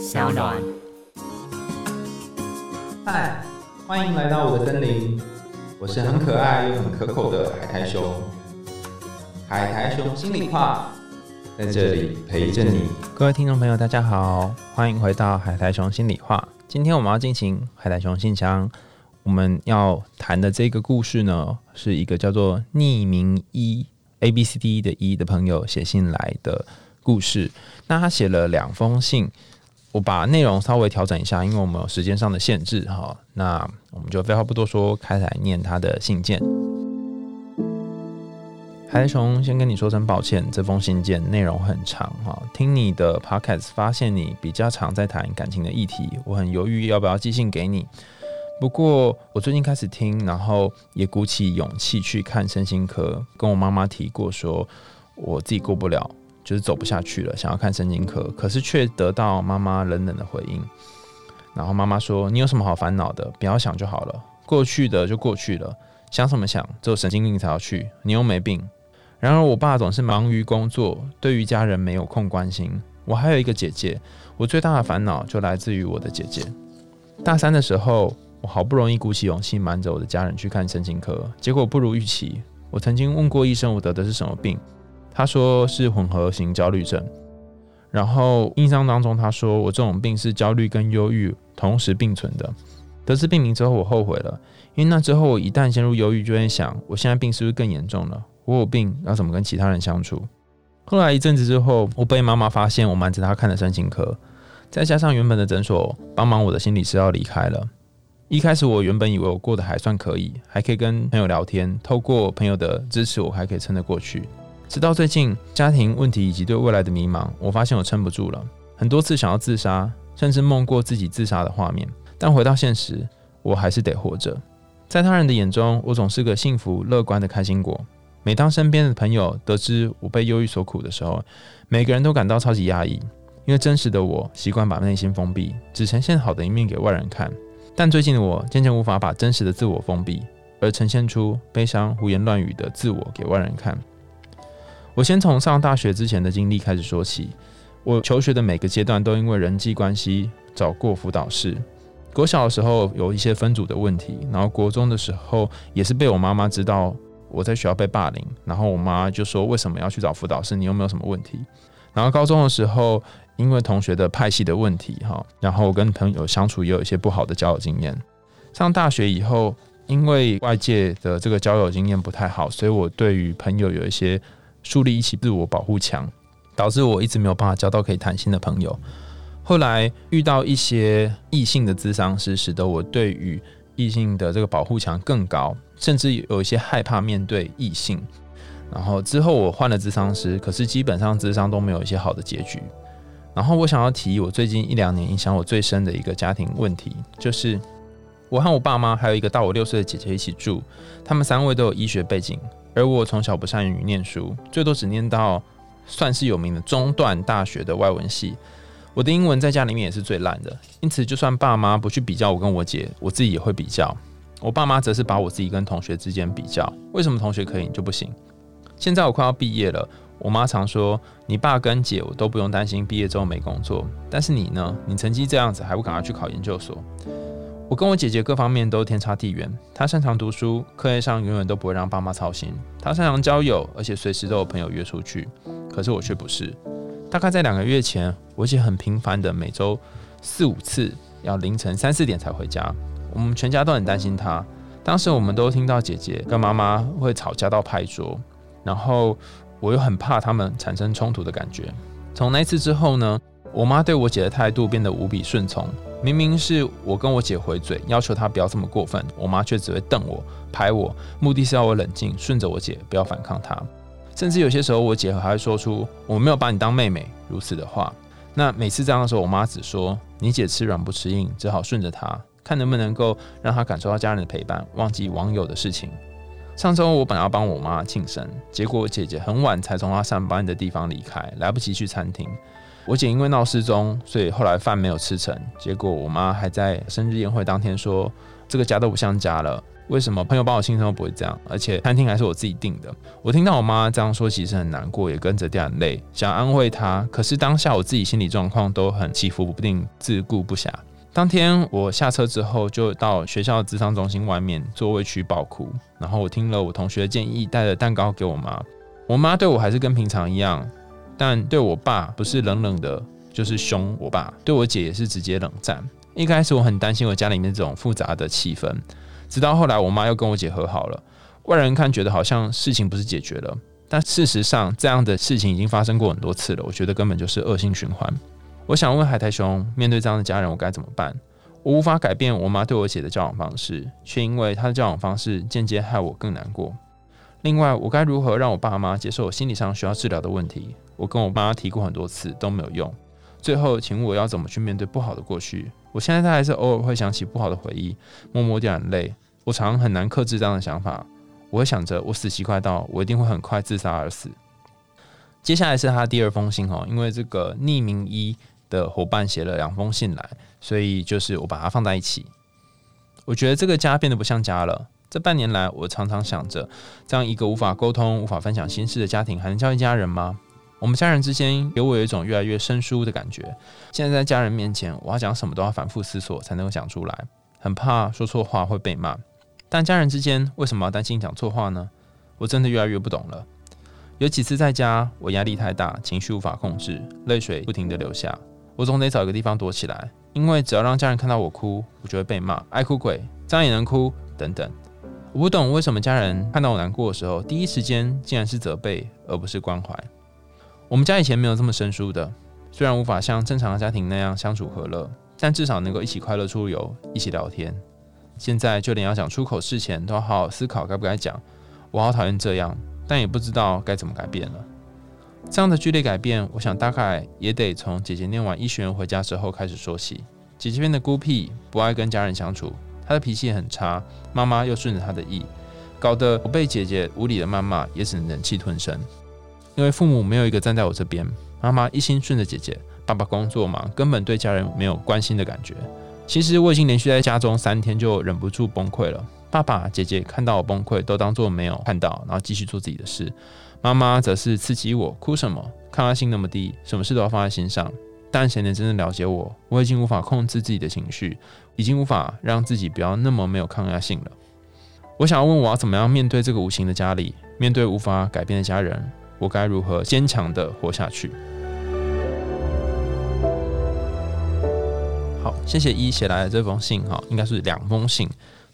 小暖。嗨，欢迎来到我的森林，我是很可爱又很可口的海苔熊。海苔熊心里话，在这里陪着你。各位听众朋友，大家好，欢迎回到海苔熊心里话。今天我们要进行海苔熊信箱，我们要谈的这个故事呢，是一个叫做匿名一 A B C D 的一的朋友写信来的故事。那他写了两封信。我把内容稍微调整一下，因为我们有时间上的限制哈。那我们就废话不多说，开始念他的信件。海熊先跟你说声抱歉，这封信件内容很长哈。听你的 podcast 发现你比较常在谈感情的议题，我很犹豫要不要寄信给你。不过我最近开始听，然后也鼓起勇气去看身心科，跟我妈妈提过，说我自己过不了。就是走不下去了，想要看神经科，可是却得到妈妈冷冷的回应。然后妈妈说：“你有什么好烦恼的？不要想就好了，过去的就过去了，想什么想？只有神经病才要去，你又没病。”然而我爸总是忙于工作，对于家人没有空关心。我还有一个姐姐，我最大的烦恼就来自于我的姐姐。大三的时候，我好不容易鼓起勇气瞒着我的家人去看神经科，结果不如预期。我曾经问过医生，我得的是什么病？他说是混合型焦虑症，然后印象当中他说我这种病是焦虑跟忧郁同时并存的。得知病名之后，我后悔了，因为那之后我一旦陷入忧郁，就会想我现在病是不是更严重了？我有病要怎么跟其他人相处？后来一阵子之后，我被妈妈发现我瞒着她看了身心科，再加上原本的诊所帮忙我的心理师要离开了。一开始我原本以为我过得还算可以，还可以跟朋友聊天，透过朋友的支持，我还可以撑得过去。直到最近，家庭问题以及对未来的迷茫，我发现我撑不住了。很多次想要自杀，甚至梦过自己自杀的画面。但回到现实，我还是得活着。在他人的眼中，我总是个幸福乐观的开心果。每当身边的朋友得知我被忧郁所苦的时候，每个人都感到超级压抑，因为真实的我习惯把内心封闭，只呈现好的一面给外人看。但最近的我渐渐无法把真实的自我封闭，而呈现出悲伤、胡言乱语的自我给外人看。我先从上大学之前的经历开始说起。我求学的每个阶段都因为人际关系找过辅导室。国小的时候有一些分组的问题，然后国中的时候也是被我妈妈知道我在学校被霸凌，然后我妈就说为什么要去找辅导室？你有没有什么问题？然后高中的时候因为同学的派系的问题，哈，然后跟朋友相处也有一些不好的交友经验。上大学以后，因为外界的这个交友经验不太好，所以我对于朋友有一些。树立一起自我保护墙，导致我一直没有办法交到可以谈心的朋友。后来遇到一些异性的智商师，使得我对于异性的这个保护墙更高，甚至有一些害怕面对异性。然后之后我换了智商师，可是基本上智商都没有一些好的结局。然后我想要提我最近一两年影响我最深的一个家庭问题，就是我和我爸妈还有一个大我六岁的姐姐一起住，他们三位都有医学背景。而我从小不善于念书，最多只念到算是有名的中段大学的外文系。我的英文在家里面也是最烂的，因此就算爸妈不去比较我跟我姐，我自己也会比较。我爸妈则是把我自己跟同学之间比较，为什么同学可以就不行？现在我快要毕业了，我妈常说你爸跟姐我都不用担心毕业之后没工作，但是你呢？你成绩这样子还不赶快去考研究所？我跟我姐姐各方面都天差地远。她擅长读书，课业上永远都不会让爸妈操心。她擅长交友，而且随时都有朋友约出去。可是我却不是。大概在两个月前，我姐很频繁的每周四五次要凌晨三四点才回家。我们全家都很担心她。当时我们都听到姐姐跟妈妈会吵架到拍桌，然后我又很怕他们产生冲突的感觉。从那次之后呢，我妈对我姐的态度变得无比顺从。明明是我跟我姐回嘴，要求她不要这么过分，我妈却只会瞪我、拍我，目的是要我冷静，顺着我姐，不要反抗她。甚至有些时候，我姐还会说出“我没有把你当妹妹”如此的话。那每次这样的时候，我妈只说：“你姐吃软不吃硬，只好顺着她，看能不能够让她感受到家人的陪伴，忘记网友的事情。”上周我本来要帮我妈庆生，结果姐姐很晚才从她上班的地方离开，来不及去餐厅。我姐因为闹失踪，所以后来饭没有吃成。结果我妈还在生日宴会当天说：“这个家都不像家了，为什么朋友帮我庆生都不会这样？而且餐厅还是我自己订的。我听到我妈这样说，其实很难过，也跟着掉眼泪，想安慰她。可是当下我自己心理状况都很起伏不定，自顾不暇。当天我下车之后，就到学校智商中心外面座位区爆哭。然后我听了我同学的建议，带了蛋糕给我妈。我妈对我还是跟平常一样，但对我爸不是冷冷的，就是凶我爸。对我姐也是直接冷战。一开始我很担心我家里面这种复杂的气氛。直到后来，我妈又跟我姐和好了。外人看觉得好像事情不是解决了，但事实上这样的事情已经发生过很多次了。我觉得根本就是恶性循环。我想问海苔熊，面对这样的家人，我该怎么办？我无法改变我妈对我姐的交往方式，却因为她的交往方式间接害我更难过。另外，我该如何让我爸妈接受我心理上需要治疗的问题？我跟我妈提过很多次都没有用。最后，请问我要怎么去面对不好的过去？我现在他还是偶尔会想起不好的回忆，默默掉眼泪。我常很难克制这样的想法，我会想着我死期快到，我一定会很快自杀而死。接下来是他第二封信哦，因为这个匿名一的伙伴写了两封信来，所以就是我把它放在一起。我觉得这个家变得不像家了。这半年来，我常常想着，这样一个无法沟通、无法分享心事的家庭，还能叫一家人吗？我们家人之间给我有一种越来越生疏的感觉。现在在家人面前，我要讲什么都要反复思索才能够讲出来，很怕说错话会被骂。但家人之间为什么要担心讲错话呢？我真的越来越不懂了。有几次在家，我压力太大，情绪无法控制，泪水不停的流下，我总得找一个地方躲起来，因为只要让家人看到我哭，我就会被骂，爱哭鬼，这样也能哭等等。我不懂为什么家人看到我难过的时候，第一时间竟然是责备而不是关怀。我们家以前没有这么生疏的，虽然无法像正常的家庭那样相处和乐，但至少能够一起快乐出游，一起聊天。现在就连要讲出口事前，都要好好思考该不该讲。我好讨厌这样，但也不知道该怎么改变了。这样的剧烈改变，我想大概也得从姐姐念完医学院回家之后开始说起。姐姐变得孤僻，不爱跟家人相处，他的脾气很差。妈妈又顺着他的意，搞得我被姐姐无理的谩骂，也只能忍气吞声。因为父母没有一个站在我这边，妈妈一心顺着姐姐，爸爸工作忙，根本对家人没有关心的感觉。其实我已经连续在家中三天，就忍不住崩溃了。爸爸、姐姐看到我崩溃，都当作没有看到，然后继续做自己的事。妈妈则是刺激我，哭什么？抗压性那么低，什么事都要放在心上。但谁能真正了解我？我已经无法控制自己的情绪，已经无法让自己不要那么没有抗压性了。我想要问，我要怎么样面对这个无形的家里，面对无法改变的家人？我该如何坚强的活下去？好，谢谢一写来的这封信哈，应该是两封信。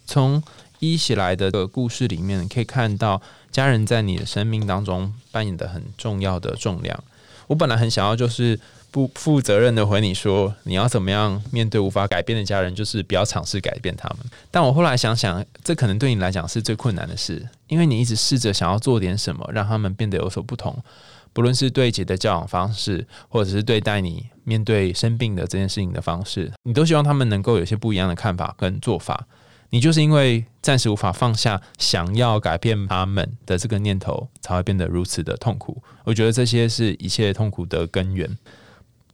从一写来的个故事里面，可以看到家人在你的生命当中扮演的很重要的重量。我本来很想要就是不负责任的回你说，你要怎么样面对无法改变的家人，就是不要尝试改变他们。但我后来想想，这可能对你来讲是最困难的事，因为你一直试着想要做点什么，让他们变得有所不同。不论是对姐的教养方式，或者是对待你面对生病的这件事情的方式，你都希望他们能够有些不一样的看法跟做法。你就是因为暂时无法放下想要改变他们的这个念头，才会变得如此的痛苦。我觉得这些是一切痛苦的根源。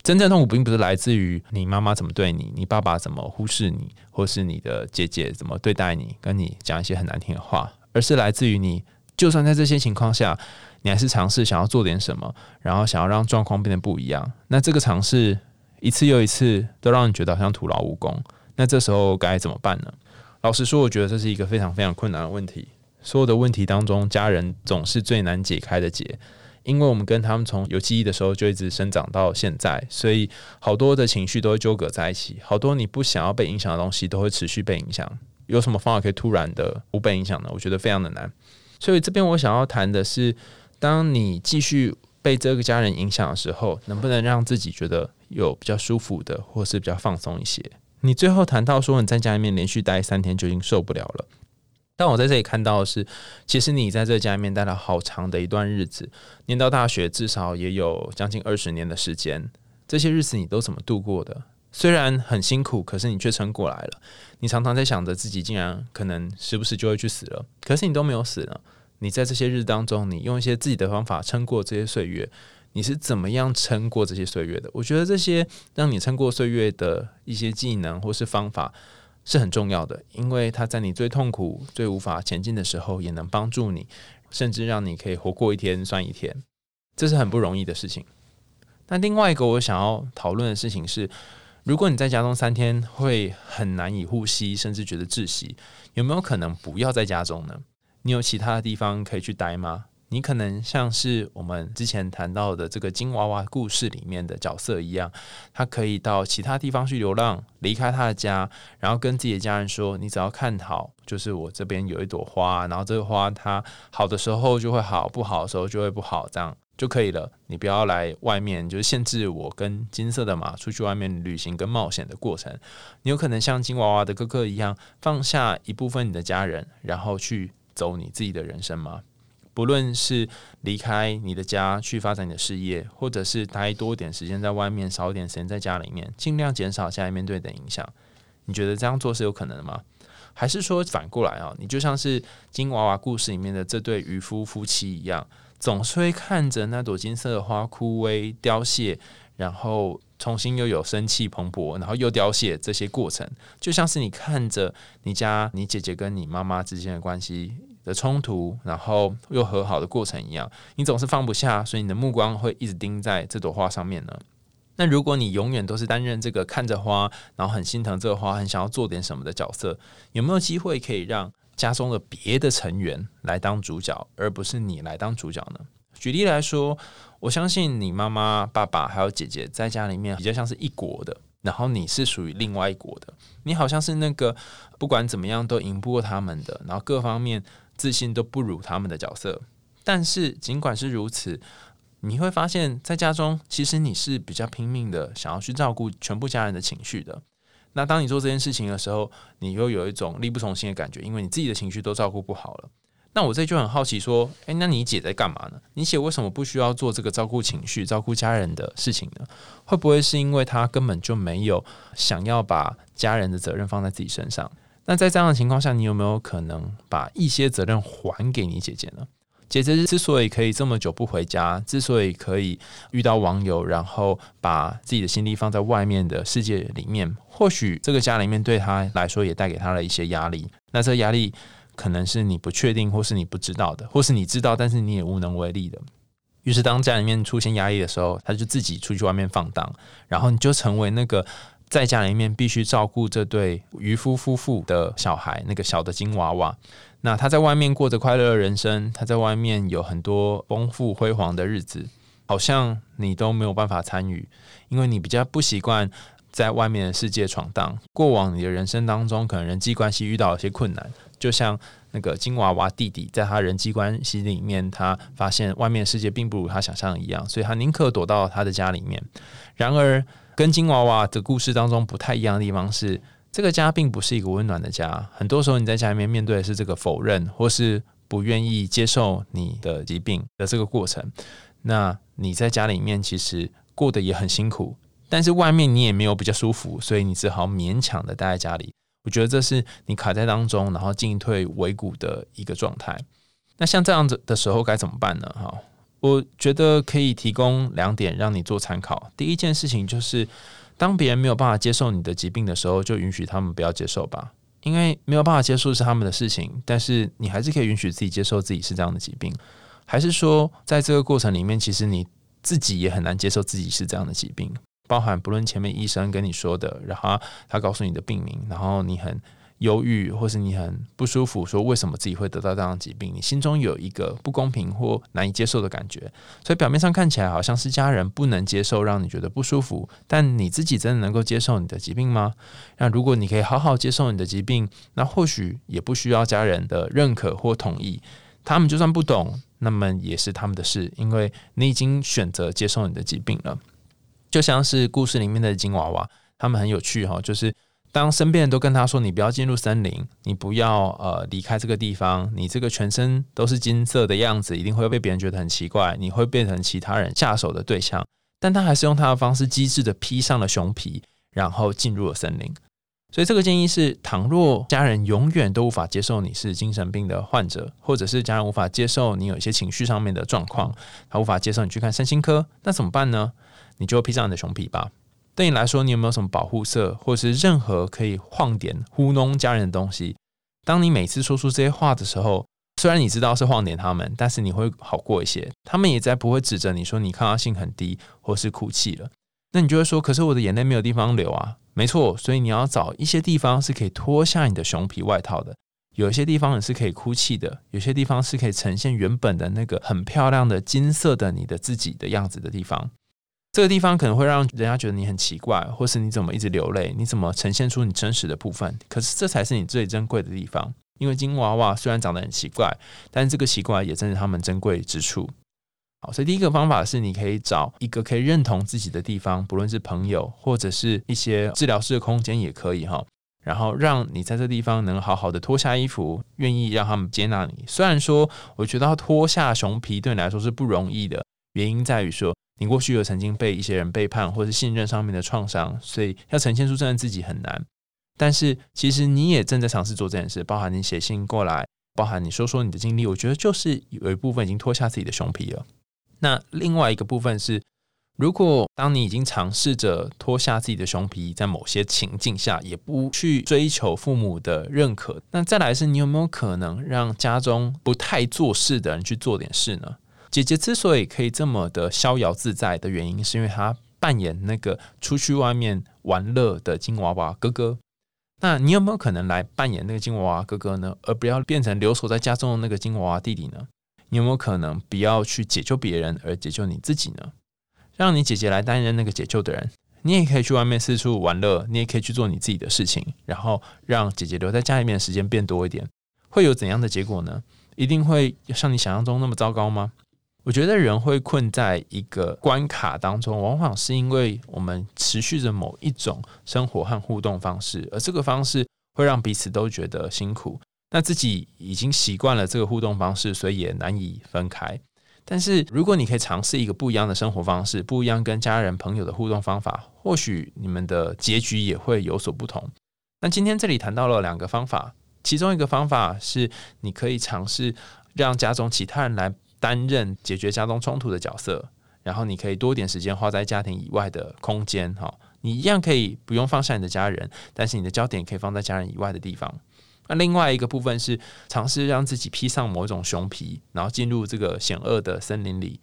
真正痛苦并不是来自于你妈妈怎么对你，你爸爸怎么忽视你，或是你的姐姐怎么对待你，跟你讲一些很难听的话，而是来自于你，就算在这些情况下。你还是尝试想要做点什么，然后想要让状况变得不一样。那这个尝试一次又一次都让你觉得好像徒劳无功。那这时候该怎么办呢？老实说，我觉得这是一个非常非常困难的问题。所有的问题当中，家人总是最难解开的结，因为我们跟他们从有记忆的时候就一直生长到现在，所以好多的情绪都会纠葛在一起，好多你不想要被影响的东西都会持续被影响。有什么方法可以突然的不被影响呢？我觉得非常的难。所以这边我想要谈的是。当你继续被这个家人影响的时候，能不能让自己觉得有比较舒服的，或是比较放松一些？你最后谈到说你在家里面连续待三天就已经受不了了，但我在这里看到的是，其实你在这家里面待了好长的一段日子，念到大学至少也有将近二十年的时间，这些日子你都怎么度过的？虽然很辛苦，可是你却撑过来了。你常常在想着自己竟然可能时不时就会去死了，可是你都没有死呢。你在这些日当中，你用一些自己的方法撑过这些岁月，你是怎么样撑过这些岁月的？我觉得这些让你撑过岁月的一些技能或是方法，是很重要的，因为它在你最痛苦、最无法前进的时候，也能帮助你，甚至让你可以活过一天算一天，这是很不容易的事情。那另外一个我想要讨论的事情是，如果你在家中三天会很难以呼吸，甚至觉得窒息，有没有可能不要在家中呢？你有其他的地方可以去待吗？你可能像是我们之前谈到的这个金娃娃故事里面的角色一样，他可以到其他地方去流浪，离开他的家，然后跟自己的家人说：“你只要看好，就是我这边有一朵花，然后这个花它好的时候就会好，不好的时候就会不好，这样。”就可以了，你不要来外面，就是限制我跟金色的马出去外面旅行跟冒险的过程。你有可能像金娃娃的哥哥一样，放下一部分你的家人，然后去走你自己的人生吗？不论是离开你的家去发展你的事业，或者是待多点时间在外面，少一点时间在家里面，尽量减少家里面对的影响。你觉得这样做是有可能的吗？还是说反过来啊？你就像是金娃娃故事里面的这对渔夫夫妻一样？总是会看着那朵金色的花枯萎凋谢，然后重新又有生气蓬勃，然后又凋谢这些过程，就像是你看着你家你姐姐跟你妈妈之间的关系的冲突，然后又和好的过程一样，你总是放不下，所以你的目光会一直盯在这朵花上面呢。那如果你永远都是担任这个看着花，然后很心疼这个花，很想要做点什么的角色，有没有机会可以让？家中的别的成员来当主角，而不是你来当主角呢？举例来说，我相信你妈妈、爸爸还有姐姐在家里面比较像是一国的，然后你是属于另外一国的。你好像是那个不管怎么样都赢不过他们的，然后各方面自信都不如他们的角色。但是尽管是如此，你会发现在家中，其实你是比较拼命的，想要去照顾全部家人的情绪的。那当你做这件事情的时候，你又有一种力不从心的感觉，因为你自己的情绪都照顾不好了。那我这就很好奇，说，诶，那你姐在干嘛呢？你姐为什么不需要做这个照顾情绪、照顾家人的事情呢？会不会是因为她根本就没有想要把家人的责任放在自己身上？那在这样的情况下，你有没有可能把一些责任还给你姐姐呢？姐姐之所以可以这么久不回家，之所以可以遇到网友，然后把自己的心力放在外面的世界里面，或许这个家里面对她来说也带给她了一些压力。那这压力可能是你不确定，或是你不知道的，或是你知道，但是你也无能为力的。于是当家里面出现压力的时候，他就自己出去外面放荡，然后你就成为那个在家里面必须照顾这对渔夫夫妇的小孩，那个小的金娃娃。那他在外面过着快乐的人生，他在外面有很多丰富辉煌的日子，好像你都没有办法参与，因为你比较不习惯在外面的世界闯荡。过往你的人生当中，可能人际关系遇到一些困难，就像那个金娃娃弟弟，在他人际关系里面，他发现外面世界并不如他想象一样，所以他宁可躲到他的家里面。然而，跟金娃娃的故事当中不太一样的地方是。这个家并不是一个温暖的家，很多时候你在家里面面对的是这个否认，或是不愿意接受你的疾病的这个过程。那你在家里面其实过得也很辛苦，但是外面你也没有比较舒服，所以你只好勉强的待在家里。我觉得这是你卡在当中，然后进退维谷的一个状态。那像这样子的时候该怎么办呢？哈，我觉得可以提供两点让你做参考。第一件事情就是。当别人没有办法接受你的疾病的时候，就允许他们不要接受吧，因为没有办法接受是他们的事情。但是你还是可以允许自己接受自己是这样的疾病，还是说在这个过程里面，其实你自己也很难接受自己是这样的疾病，包含不论前面医生跟你说的，然后他告诉你的病名，然后你很。忧郁，或是你很不舒服，说为什么自己会得到这样的疾病？你心中有一个不公平或难以接受的感觉，所以表面上看起来好像是家人不能接受，让你觉得不舒服。但你自己真的能够接受你的疾病吗？那如果你可以好好接受你的疾病，那或许也不需要家人的认可或同意。他们就算不懂，那么也是他们的事，因为你已经选择接受你的疾病了。就像是故事里面的金娃娃，他们很有趣哈，就是。当身边人都跟他说：“你不要进入森林，你不要呃离开这个地方，你这个全身都是金色的样子，一定会被别人觉得很奇怪，你会变成其他人下手的对象。”但他还是用他的方式机智的披上了熊皮，然后进入了森林。所以这个建议是：倘若家人永远都无法接受你是精神病的患者，或者是家人无法接受你有一些情绪上面的状况，他无法接受你去看身心科，那怎么办呢？你就披上你的熊皮吧。对你来说，你有没有什么保护色，或是任何可以晃点糊弄家人的东西？当你每次说出这些话的时候，虽然你知道是晃点他们，但是你会好过一些。他们也在不会指着你说你抗压性很低，或是哭泣了。那你就会说，可是我的眼泪没有地方流啊。没错，所以你要找一些地方是可以脱下你的熊皮外套的。有些地方你是可以哭泣的，有些地方是可以呈现原本的那个很漂亮的金色的你的自己的样子的地方。这个地方可能会让人家觉得你很奇怪，或是你怎么一直流泪？你怎么呈现出你真实的部分？可是这才是你最珍贵的地方。因为金娃娃虽然长得很奇怪，但这个奇怪也正是他们珍贵之处。好，所以第一个方法是，你可以找一个可以认同自己的地方，不论是朋友或者是一些治疗室的空间也可以哈。然后让你在这地方能好好的脱下衣服，愿意让他们接纳你。虽然说，我觉得脱下熊皮对你来说是不容易的，原因在于说。你过去有曾经被一些人背叛，或是信任上面的创伤，所以要呈现出真的自己很难。但是其实你也正在尝试做这件事，包含你写信过来，包含你说说你的经历，我觉得就是有一部分已经脱下自己的熊皮了。那另外一个部分是，如果当你已经尝试着脱下自己的熊皮，在某些情境下也不去追求父母的认可，那再来是你有没有可能让家中不太做事的人去做点事呢？姐姐之所以可以这么的逍遥自在的原因，是因为她扮演那个出去外面玩乐的金娃娃哥哥。那你有没有可能来扮演那个金娃娃哥哥呢？而不要变成留守在家中的那个金娃娃弟弟呢？你有没有可能不要去解救别人，而解救你自己呢？让你姐姐来担任那个解救的人，你也可以去外面四处玩乐，你也可以去做你自己的事情，然后让姐姐留在家里面的时间变多一点。会有怎样的结果呢？一定会像你想象中那么糟糕吗？我觉得人会困在一个关卡当中，往往是因为我们持续着某一种生活和互动方式，而这个方式会让彼此都觉得辛苦。那自己已经习惯了这个互动方式，所以也难以分开。但是如果你可以尝试一个不一样的生活方式，不一样跟家人朋友的互动方法，或许你们的结局也会有所不同。那今天这里谈到了两个方法，其中一个方法是你可以尝试让家中其他人来。担任解决家中冲突的角色，然后你可以多点时间花在家庭以外的空间，哈，你一样可以不用放下你的家人，但是你的焦点可以放在家人以外的地方。那另外一个部分是尝试让自己披上某种熊皮，然后进入这个险恶的森林里，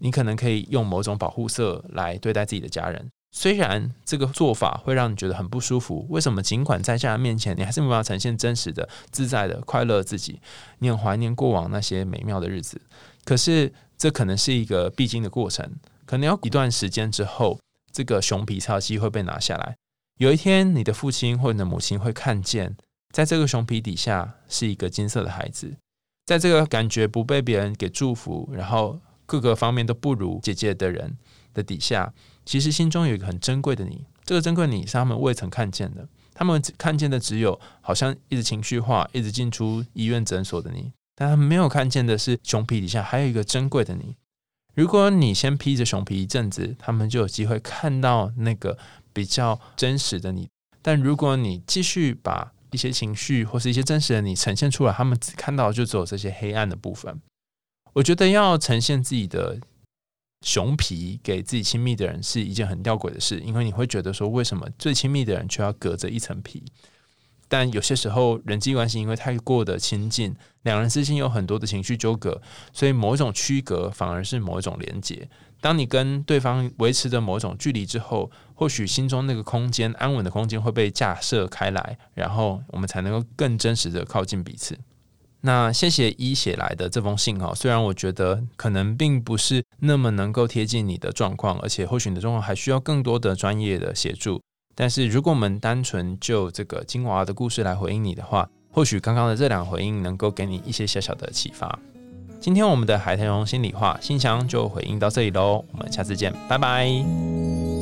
你可能可以用某种保护色来对待自己的家人。虽然这个做法会让你觉得很不舒服，为什么？尽管在家人面前，你还是没办法呈现真实的、自在的、快乐自己，你很怀念过往那些美妙的日子。可是，这可能是一个必经的过程，可能要一段时间之后，这个熊皮才有机会被拿下来。有一天，你的父亲或你的母亲会看见，在这个熊皮底下是一个金色的孩子，在这个感觉不被别人给祝福，然后各个方面都不如姐姐的人的底下，其实心中有一个很珍贵的你。这个珍贵你是他们未曾看见的，他们看见的只有好像一直情绪化、一直进出医院诊所的你。但他没有看见的是，熊皮底下还有一个珍贵的你。如果你先披着熊皮一阵子，他们就有机会看到那个比较真实的你。但如果你继续把一些情绪或是一些真实的你呈现出来，他们只看到就只有这些黑暗的部分。我觉得要呈现自己的熊皮给自己亲密的人是一件很吊诡的事，因为你会觉得说，为什么最亲密的人却要隔着一层皮？但有些时候，人际关系因为太过的亲近，两人之间有很多的情绪纠葛，所以某一种区隔反而是某一种连接。当你跟对方维持着某种距离之后，或许心中那个空间安稳的空间会被架设开来，然后我们才能够更真实的靠近彼此。那谢谢一写来的这封信哈，虽然我觉得可能并不是那么能够贴近你的状况，而且或许你的状况还需要更多的专业的协助。但是，如果我们单纯就这个金娃娃的故事来回应你的话，或许刚刚的这两回应能够给你一些小小的启发。今天我们的海苔蓉心里话信箱就回应到这里喽，我们下次见，拜拜。